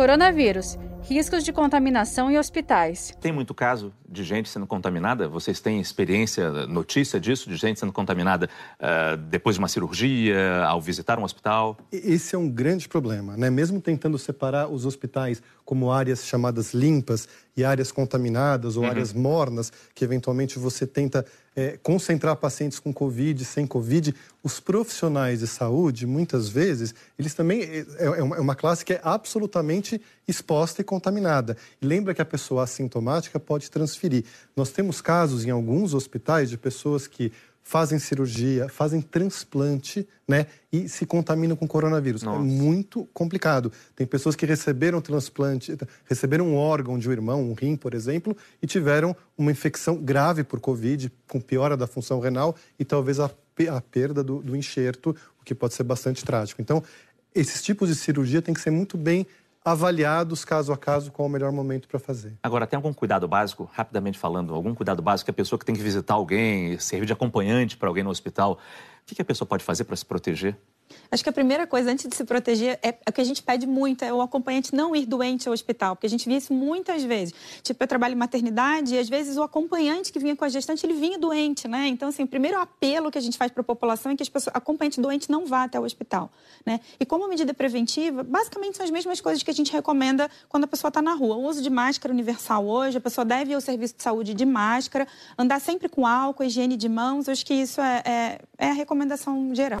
Coronavírus. Riscos de contaminação em hospitais. Tem muito caso de gente sendo contaminada? Vocês têm experiência, notícia disso, de gente sendo contaminada uh, depois de uma cirurgia, ao visitar um hospital? Esse é um grande problema, né? Mesmo tentando separar os hospitais como áreas chamadas limpas e áreas contaminadas ou uhum. áreas mornas, que eventualmente você tenta é, concentrar pacientes com Covid, sem Covid, os profissionais de saúde, muitas vezes, eles também. É, é, é, uma classe que é absolutamente exposta e contaminada. E lembra que a pessoa assintomática pode transferir. Nós temos casos em alguns hospitais de pessoas que fazem cirurgia, fazem transplante, né? E se contaminam com coronavírus. É Nossa. É muito complicado. Tem pessoas que receberam transplante, receberam um órgão de um irmão, um rim, por exemplo, e tiveram uma infecção grave por Covid, com piora da função renal e talvez a, a perda do, do enxerto, o que pode ser bastante trágico. Então, esses tipos de cirurgia têm que ser muito bem avaliados caso a caso qual o melhor momento para fazer. Agora, tem algum cuidado básico, rapidamente falando, algum cuidado básico que a pessoa que tem que visitar alguém, servir de acompanhante para alguém no hospital, o que a pessoa pode fazer para se proteger? Acho que a primeira coisa, antes de se proteger, é, é o que a gente pede muito, é o acompanhante não ir doente ao hospital, porque a gente vê isso muitas vezes. Tipo, eu trabalho em maternidade e às vezes o acompanhante que vinha com a gestante, ele vinha doente, né? Então, assim, o primeiro apelo que a gente faz para a população é que pessoas, acompanhante doente não vá até o hospital, né? E como medida preventiva, basicamente são as mesmas coisas que a gente recomenda quando a pessoa está na rua. O uso de máscara universal hoje, a pessoa deve ir ao serviço de saúde de máscara, andar sempre com álcool, higiene de mãos, acho que isso é, é, é a recomendação geral.